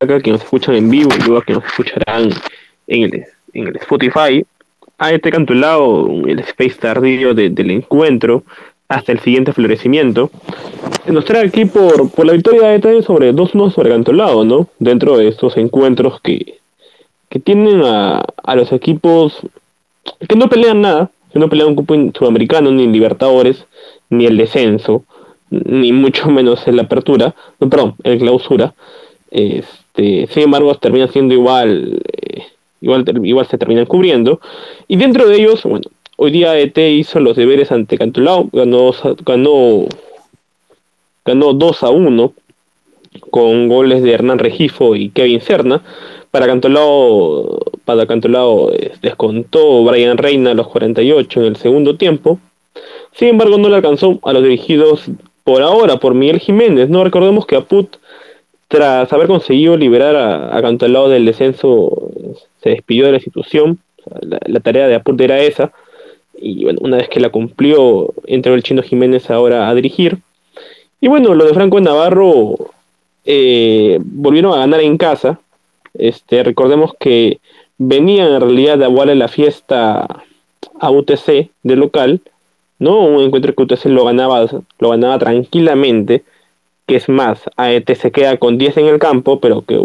acá que nos escuchan en vivo y luego que nos escucharán en el, en el Spotify, a este lado el space tardío del encuentro, hasta el siguiente florecimiento. Nos trae aquí por, por la victoria de ET sobre 2-1 sobre Cantolao, ¿no? Dentro de estos encuentros que, que tienen a, a los equipos que no pelean nada, que no pelean un cupo sudamericano, ni Libertadores, ni el descenso, ni mucho menos en la apertura, no, perdón, el clausura. Este, sin embargo, termina siendo igual, eh, igual, igual se terminan cubriendo. Y dentro de ellos, bueno, Hoy día ET hizo los deberes ante Cantolao, ganó, ganó, ganó 2 a 1 con goles de Hernán Regifo y Kevin Serna. Para Cantolao, para Cantolao eh, descontó Brian Reina a los 48 en el segundo tiempo. Sin embargo, no le alcanzó a los dirigidos por ahora por Miguel Jiménez. No recordemos que Aput, tras haber conseguido liberar a, a Cantolao del descenso, se despidió de la institución. La, tarea de Aput era esa y bueno, una vez que la cumplió, entró el chino Jiménez ahora a dirigir. Y bueno, lo de Franco Navarro eh, volvieron a ganar en casa. Este, recordemos que venían en realidad de aguarle la fiesta a UTC de local, ¿no? Un encuentro que UTC lo ganaba, lo ganaba tranquilamente, que es más, AET se queda con 10 en el campo, pero que,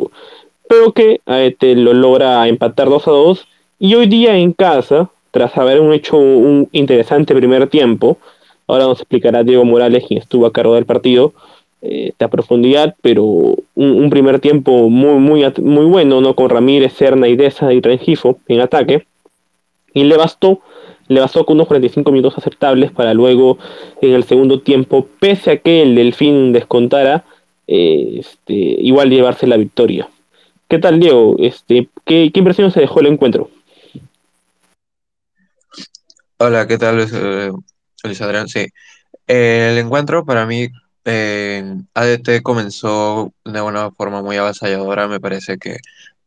pero que AET lo logra empatar 2 a 2. Y hoy día en casa, tras haber hecho un interesante primer tiempo. Ahora nos explicará Diego Morales, quien estuvo a cargo del partido, eh, a profundidad, pero un, primer tiempo muy, muy, muy bueno, ¿no? Con Ramírez, Serna, Idesa y Rengifo en ataque. Y le bastó, le bastó con unos 45 minutos aceptables para luego, en el segundo tiempo, pese a que el Delfín descontara, eh, este, igual llevarse la victoria. ¿Qué tal, Diego? Este, ¿qué, ¿Qué impresión se dejó el encuentro? Hola, ¿qué tal, Luis, eh, Adrián? Sí, el encuentro para mí en ADT comenzó de una forma muy avasalladora. Me parece que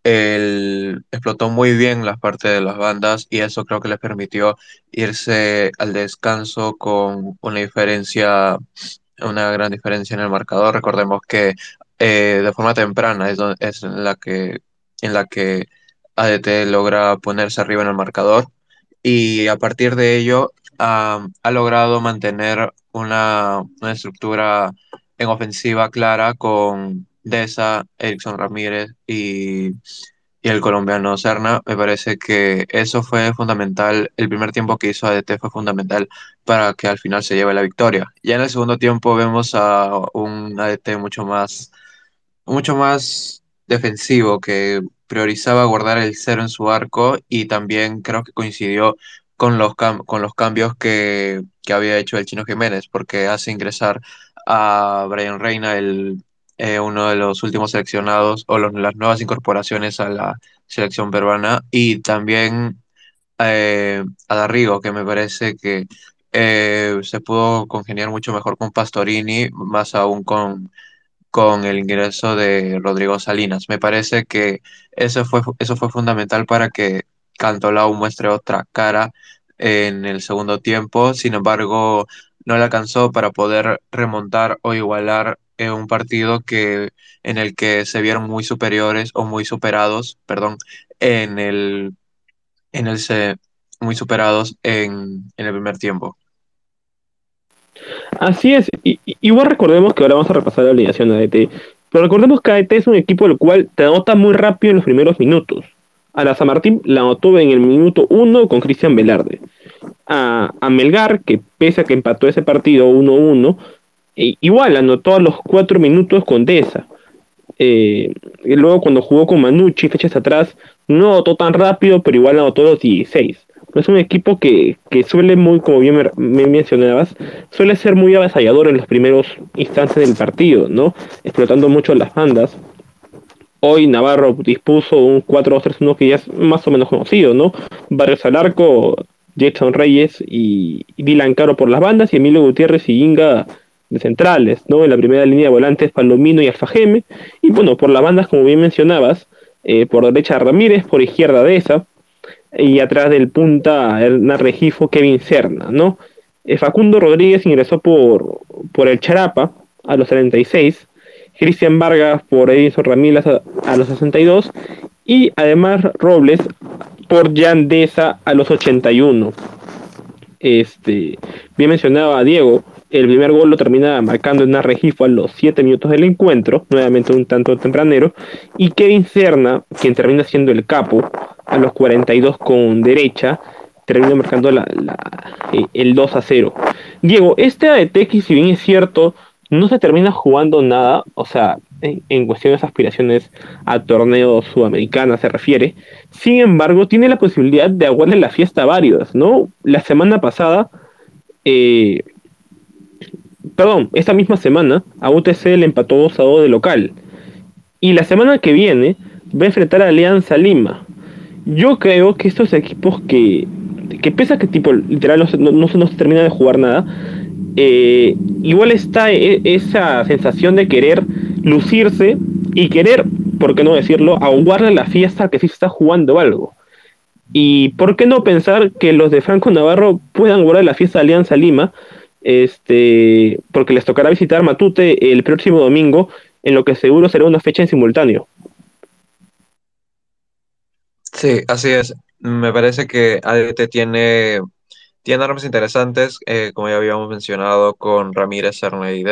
él explotó muy bien las partes de las bandas y eso creo que les permitió irse al descanso con una diferencia, una gran diferencia en el marcador. Recordemos que eh, de forma temprana es, es en la que, en la que ADT logra ponerse arriba en el marcador y a partir de ello ha logrado mantener una, estructura en ofensiva clara con Deza, Erickson Ramírez y, y, el colombiano Serna. Me parece que eso fue fundamental. El primer tiempo que hizo ADT fue fundamental para que al final se lleve la victoria. Ya en el segundo tiempo vemos a un ADT mucho más, mucho más defensivo que priorizaba guardar el cero en su arco y también creo que coincidió con los, con los cambios que, había hecho el Chino Jiménez, porque hace ingresar a Brian Reina, el, eh, uno de los últimos seleccionados o las nuevas incorporaciones a la selección peruana, y también eh, a Darrigo, que me parece que eh, se pudo congeniar mucho mejor con Pastorini, más aún con con el ingreso de Rodrigo Salinas. Me parece que eso fue, eso fue fundamental para que Cantolao muestre otra cara en el segundo tiempo. Sin embargo, no le alcanzó para poder remontar o igualar en un partido que, en el que se vieron muy superiores o muy superados, perdón, en el, en el muy superados en, en el primer tiempo. Así es, y, igual recordemos que ahora vamos a repasar la alineación de ADT, pero recordemos que ADT es un equipo el cual te anota muy rápido en los primeros minutos. A la San Martín la anotó en el minuto 1 con Cristian Velarde. A, Melgar, que pese a que empató ese partido 1-1, e, igual anotó a los 4 minutos con Deza. Eh, y luego cuando jugó con Manucci, fechas atrás, no anotó tan rápido, pero igual anotó los 16 es un equipo que, suele muy, como bien me, mencionabas, suele ser muy avasallador en los primeros instantes del partido, ¿no? Explotando mucho las bandas. Hoy Navarro dispuso un 4-2-3-1 que ya es más o menos conocido, ¿no? Barrios al arco, Jason Reyes y, Dylan Caro por las bandas y Emilio Gutiérrez y Inga de centrales, ¿no? En la primera línea de volantes Palomino y Alfajeme. Y bueno, por las bandas, como bien mencionabas, eh, por derecha Ramírez, por izquierda Deza, y atrás del punta Hernán Regifo, Kevin Serna, ¿no? Eh, Facundo Rodríguez ingresó por, por el Charapa a los 36, Cristian Vargas por Edison Ramírez a, los 62 y además Robles por Yandesa a los 81. Este, bien mencionaba Diego, el primer gol lo termina marcando en Regifo a los 7 minutos del encuentro, nuevamente un tanto tempranero, y Kevin Serna, quien termina siendo el capo, a los 42 con derecha, termina marcando eh, el 2 a 0. Diego, este ADT si bien es cierto, no se termina jugando nada, o sea, en, en cuestiones de aspiraciones a torneos sudamericanos se refiere, sin embargo, tiene la posibilidad de aguarle la fiesta a varios, ¿no? La semana pasada... Eh, perdón, esta misma semana a UTC le empató 2 a 2 de local. Y la semana que viene va a enfrentar a Alianza Lima. Yo creo que estos equipos que, que pese que tipo literal no, no, se termina de jugar nada, eh, igual está e, esa sensación de querer lucirse y querer, por qué no decirlo, aguarle la fiesta que sí está jugando algo. Y por qué no pensar que los de Franco Navarro puedan guardar la fiesta de Alianza Lima, este, porque les tocará visitar Matute el próximo domingo, en lo que seguro será una fecha en simultáneo. Sí, así es. Me parece que ADT tiene, tiene armas interesantes, eh, como ya habíamos mencionado, con Ramírez, Serna y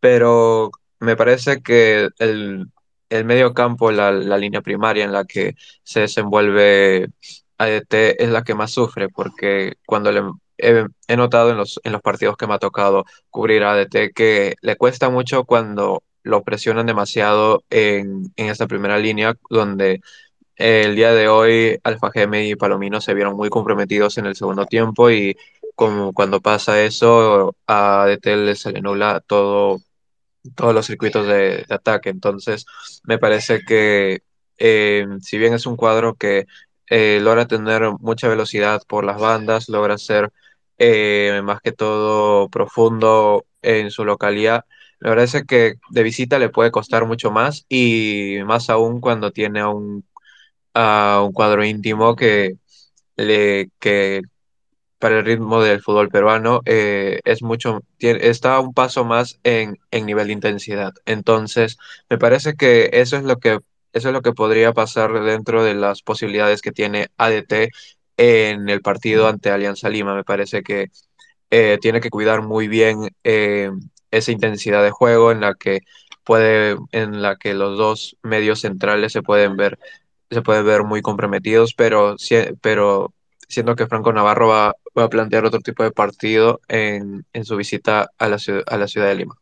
pero me parece que el, el medio campo, la, la línea primaria en la que se desenvuelve ADT es la que más sufre, porque cuando le, he, notado en los, en los partidos que me ha tocado cubrir a ADT que le cuesta mucho cuando lo presionan demasiado en, en esta primera línea, donde el día de hoy Alfa Geme y Palomino se vieron muy comprometidos en el segundo tiempo y como cuando pasa eso a ADT se le nula todo, todos los circuitos de, ataque. Entonces me parece que eh, si bien es un cuadro que eh, logra tener mucha velocidad por las bandas, logra ser eh, más que todo profundo en su localidad. Me parece que de visita le puede costar mucho más y más aún cuando tiene un, un cuadro íntimo que, le, que para el ritmo del fútbol peruano eh, es mucho, tiene, está un paso más en, en nivel de intensidad. Entonces, me parece que eso es lo que eso es lo que podría pasar dentro de las posibilidades que tiene ADT en el partido ante Alianza Lima. Me parece que eh, tiene que cuidar muy bien eh, esa intensidad de juego en la que puede, en la que los dos medios centrales se pueden ver, se pueden ver muy comprometidos, pero, pero siendo que Franco Navarro va, a plantear otro tipo de partido en, en su visita a la, a la ciudad de Lima.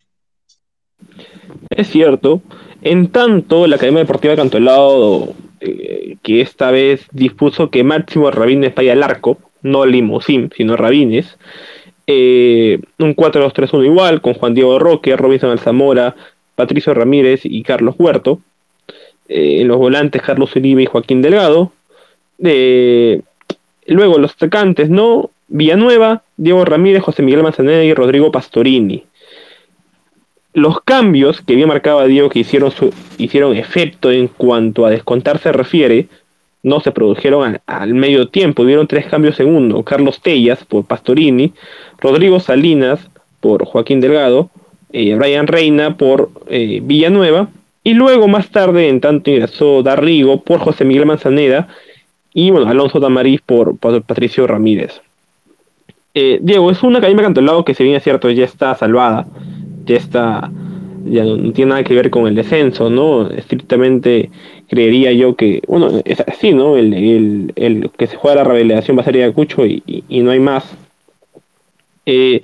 Es cierto. En tanto, la Academia Deportiva de Cantolao eh, que esta vez dispuso que Máximo Rabines vaya al arco, no Limousin, sino Rabines. Eh, un 4-2-3-1 igual, con Juan Diego Roque, Robinson Alzamora, Patricio Ramírez y Carlos Huerto. Eh, en los volantes, Carlos Uribe y Joaquín Delgado. luego los atacantes, ¿no? Villanueva, Diego Ramírez, José Miguel Manzaneda y Rodrigo Pastorini los cambios que bien marcaba Diego que hicieron, su, hicieron efecto en cuanto a descontar se refiere, no se produjeron al, medio tiempo. Hubieron tres cambios en uno. Carlos Tellas por Pastorini, Rodrigo Salinas por Joaquín Delgado, eh, Brian Reina por eh, Villanueva. Y luego más tarde, en tanto ingresó Darrigo por José Miguel Manzaneda y Alonso Tamariz por, Patricio Ramírez. Eh, Diego, es una academia lado que si bien es cierto ya está salvada, ya está, ya no tiene nada que ver con el descenso, ¿no? Estrictamente creería yo que, bueno, es así, ¿no? El, el, que se juega la revelación va a ser Ayacucho y, y, no hay más. Eh,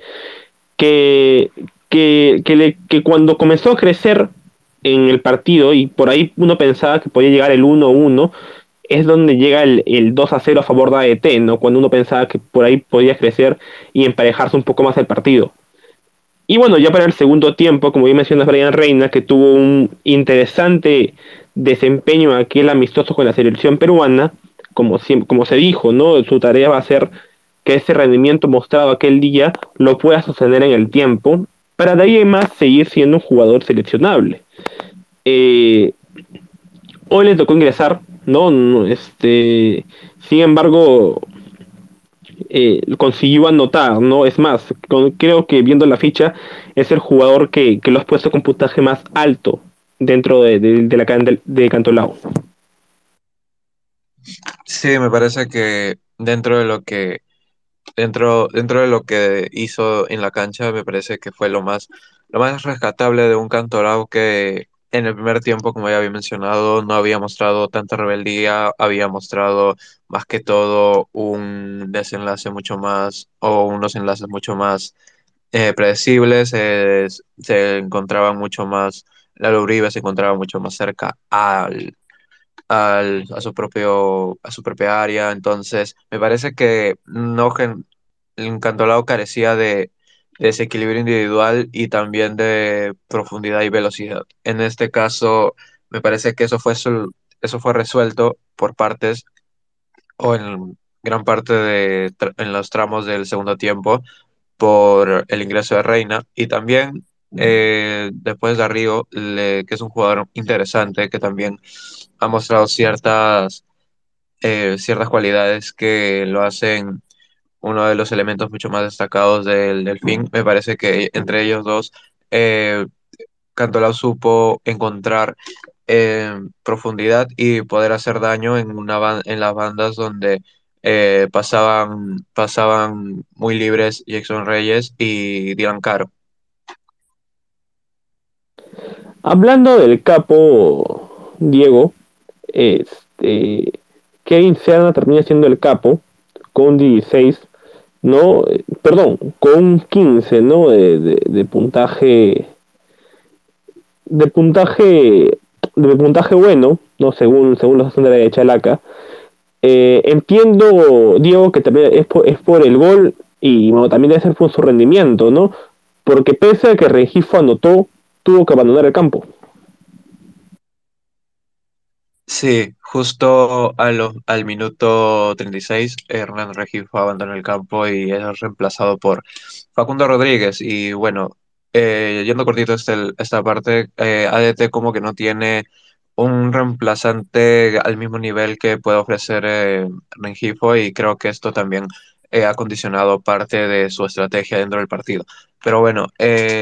que, que, que, que cuando comenzó a crecer en el partido y por ahí uno pensaba que podía llegar el 1-1, es donde llega el, el, 2 a 0 a favor de AET, ¿no? Cuando uno pensaba que por ahí podía crecer y emparejarse un poco más el partido. Y bueno, ya para el segundo tiempo, como bien mencionas, Brian Reina, que tuvo un interesante desempeño aquel amistoso con la selección peruana, como, como se dijo, ¿no? Su tarea va a ser que ese rendimiento mostrado aquel día lo pueda sostener en el tiempo, para de ahí en más seguir siendo un jugador seleccionable. Eh, hoy le tocó ingresar, ¿no? este, sin embargo, eh, consiguió anotar, ¿no? Es más, creo que viendo la ficha es el jugador que, que lo has puesto con puntaje más alto dentro de, de, la de, de Cantolao. Sí, me parece que dentro de lo que dentro, dentro de lo que hizo en la cancha, me parece que fue lo más, lo más rescatable de un Cantolao que en el primer tiempo, como ya había mencionado, no había mostrado tanta rebeldía, había mostrado más que todo un desenlace mucho más, o unos enlaces mucho más eh, predecibles, se encontraba mucho más, la Uribe se encontraba mucho más cerca al, al, a, su propio, a su propia área, entonces me parece que no, el Cantolao carecía de desequilibrio individual y también de profundidad y velocidad. En este caso, me parece que eso fue, eso fue resuelto por partes o en gran parte de en los tramos del segundo tiempo por el ingreso de Reina y también eh, después de Río, que es un jugador interesante que también ha mostrado ciertas, eh, ciertas cualidades que lo hacen uno de los elementos mucho más destacados del Delfín. Me parece que entre ellos dos, eh, Cantolao supo encontrar eh, profundidad y poder hacer daño en, una en las bandas donde eh, pasaban, pasaban muy libres Jackson Reyes y Dylan Caro. Hablando del capo Diego, este, Kevin Serna termina siendo el capo con 16 ¿no? Perdón, con 15, ¿no? De, puntaje, de puntaje, de puntaje bueno, ¿no? Según, según los estándares de Chalaca. Eh, entiendo, Diego, que también es por, es por el gol y bueno, también debe ser por su rendimiento, ¿no? Porque pese a que Regifo anotó, tuvo que abandonar el campo. Sí, justo al minuto 36, Hernán Regifo abandonó el campo y es reemplazado por Facundo Rodríguez. Y bueno, eh, yendo cortito este, esta parte, eh, ADT como que no tiene un reemplazante al mismo nivel que puede ofrecer eh, Regifo y creo que esto también ha condicionado parte de su estrategia dentro del partido. Pero bueno,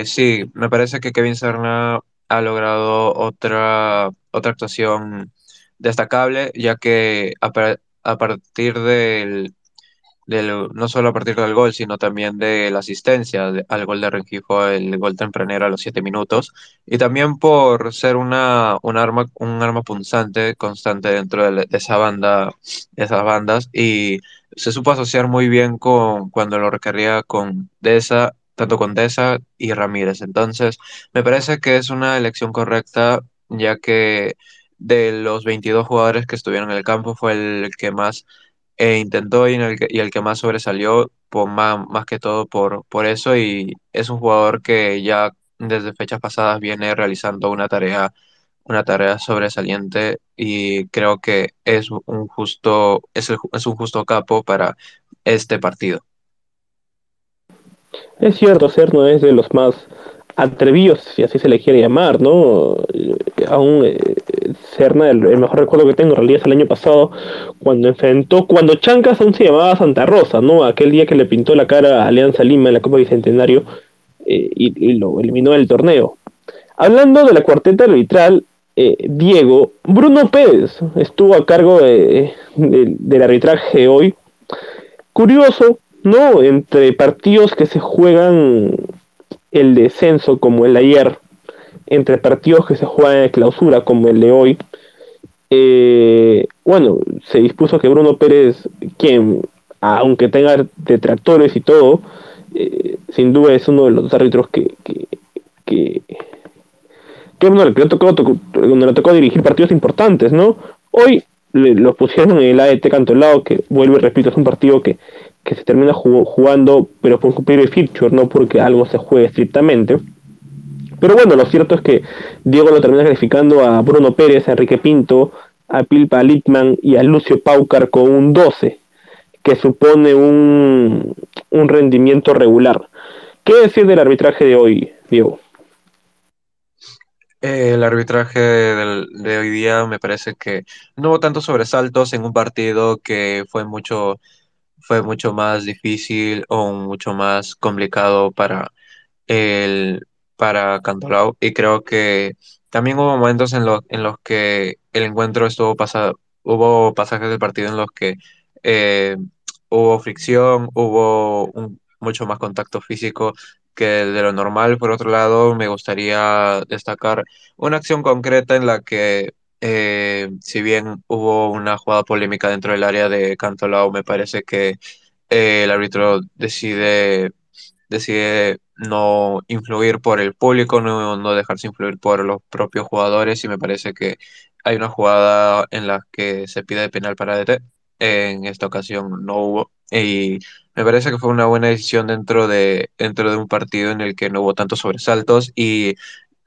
sí, me parece que Kevin Serna ha logrado otra, otra actuación destacable, ya que a, partir del, no solo a partir del gol, sino también de la asistencia al gol de Rengifo, el gol tempranero a los siete minutos, y también por ser una, un, arma, un arma punzante constante dentro de, esa banda, de esas bandas, y se supo asociar muy bien con cuando lo requería con Deza, tanto con Deza y Ramírez. Entonces, me parece que es una elección correcta, ya que de los 22 jugadores que estuvieron en el campo fue el que más eh, intentó y, el que, y, el que, más sobresalió, por más, más que todo por, por eso, y es un jugador que ya desde fechas pasadas viene realizando una tarea, una tarea sobresaliente y creo que es un justo, es, es un justo capo para este partido. Es cierto, no es de los más atrevidos, si así se le quiere llamar, ¿no? Aún eh, Serna, el, mejor recuerdo que tengo en realidad es el año pasado, cuando enfrentó, cuando Chancas aún se llamaba Santa Rosa, ¿no? Aquel día que le pintó la cara a Alianza Lima en la Copa Bicentenario eh, y, lo eliminó del torneo. Hablando de la cuarteta arbitral, eh, Diego, Bruno Pérez estuvo a cargo del arbitraje hoy. Curioso, ¿no? Entre partidos que se juegan el descenso como el de ayer, entre partidos que se juegan en clausura como el de hoy, eh, bueno, se dispuso que Bruno Pérez, quien, aunque tenga detractores y todo, eh, sin duda es uno de los árbitros que, que, que, bueno, le tocó, le tocó dirigir partidos importantes, ¿no? Hoy lo pusieron en el AET Cantolao, que vuelvo y repito, es un partido que, que se termina jugando, pero por cumplir el feature, no porque algo se juegue estrictamente. Pero bueno, lo cierto es que Diego lo termina calificando a Bruno Pérez, a Enrique Pinto, a Pilpa Litman y a Lucio Paucar con un 12, que supone un, un rendimiento regular. ¿Qué decir del arbitraje de hoy, Diego? el arbitraje de hoy día me parece que no hubo tantos sobresaltos en un partido que fue mucho fue mucho más difícil o mucho más complicado para el, para Cantolao y creo que también hubo momentos en los, en los que el encuentro estuvo pasado, hubo pasajes del partido en los que eh, hubo fricción, hubo mucho más contacto físico que de lo normal. Por otro lado, me gustaría destacar una acción concreta en la que, eh, si bien hubo una jugada polémica dentro del área de Cantolao, me parece que eh, el árbitro decide decide no influir por el público, no, no dejarse influir por los propios jugadores y me parece que hay una jugada en la que se pide penal para DT. En esta ocasión no hubo y me parece que fue una buena decisión dentro de, dentro de un partido en el que no hubo tantos sobresaltos y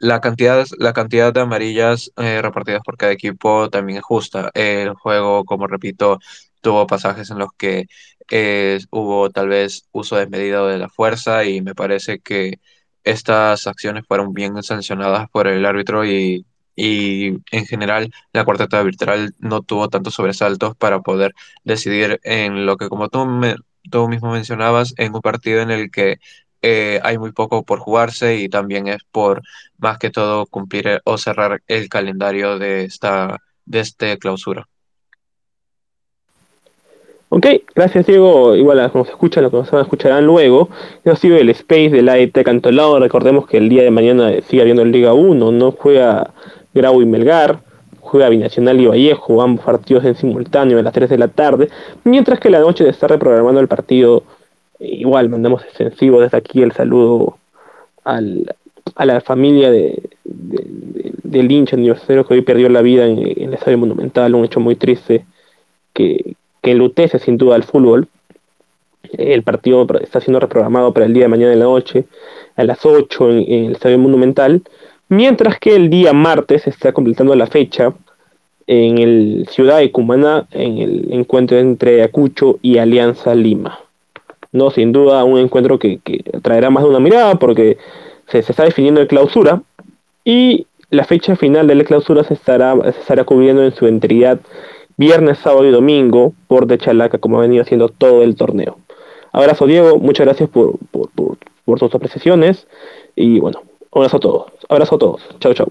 la cantidad, la cantidad de amarillas eh, repartidas por cada equipo también es justa. El juego, como repito, tuvo pasajes en los que eh, hubo tal vez uso desmedido de la fuerza y me parece que estas acciones fueron bien sancionadas por el árbitro y, y en general la cuarteta arbitral no tuvo tantos sobresaltos para poder decidir en lo que como me- tú mismo mencionabas, en un partido en el que eh, hay muy poco por jugarse y también es por más que todo cumplir eh, o cerrar el calendario de esta, de este clausura. Ok, gracias Diego. Igual como se escucha, lo que nos escucharán luego. Eso ha sido el Space del AET Cantolao. Recordemos que el día de mañana sigue habiendo en Liga 1, no juega Grau y Melgar, juega Binacional y Vallejo, ambos partidos en simultáneo a las 3 de la tarde, mientras que la noche se está reprogramando el partido. Igual mandamos extensivo desde aquí el saludo al, a la familia de, de- de- del hincha universitario que hoy perdió la vida en, el Estadio Monumental, un hecho muy triste que, que enlutece sin duda al fútbol. El partido está siendo reprogramado para el día de mañana en la noche, a las 8 en, en el Estadio Monumental, mientras que el día martes está completando la fecha en el Ciudad de Cumaná, en el encuentro entre Ayacucho y Alianza Lima. No, sin duda, un encuentro que, que traerá más de una mirada porque se, se está definiendo el clausura y la fecha final de la clausura se estará, estará cubriendo en su integridad viernes, sábado y domingo por de Chalaca, como ha venido haciendo todo el torneo. Abrazo, Diego. Muchas gracias por, por, por, por tus apreciaciones. Y bueno, abrazo a todos. Abrazo a todos. Chao, chao.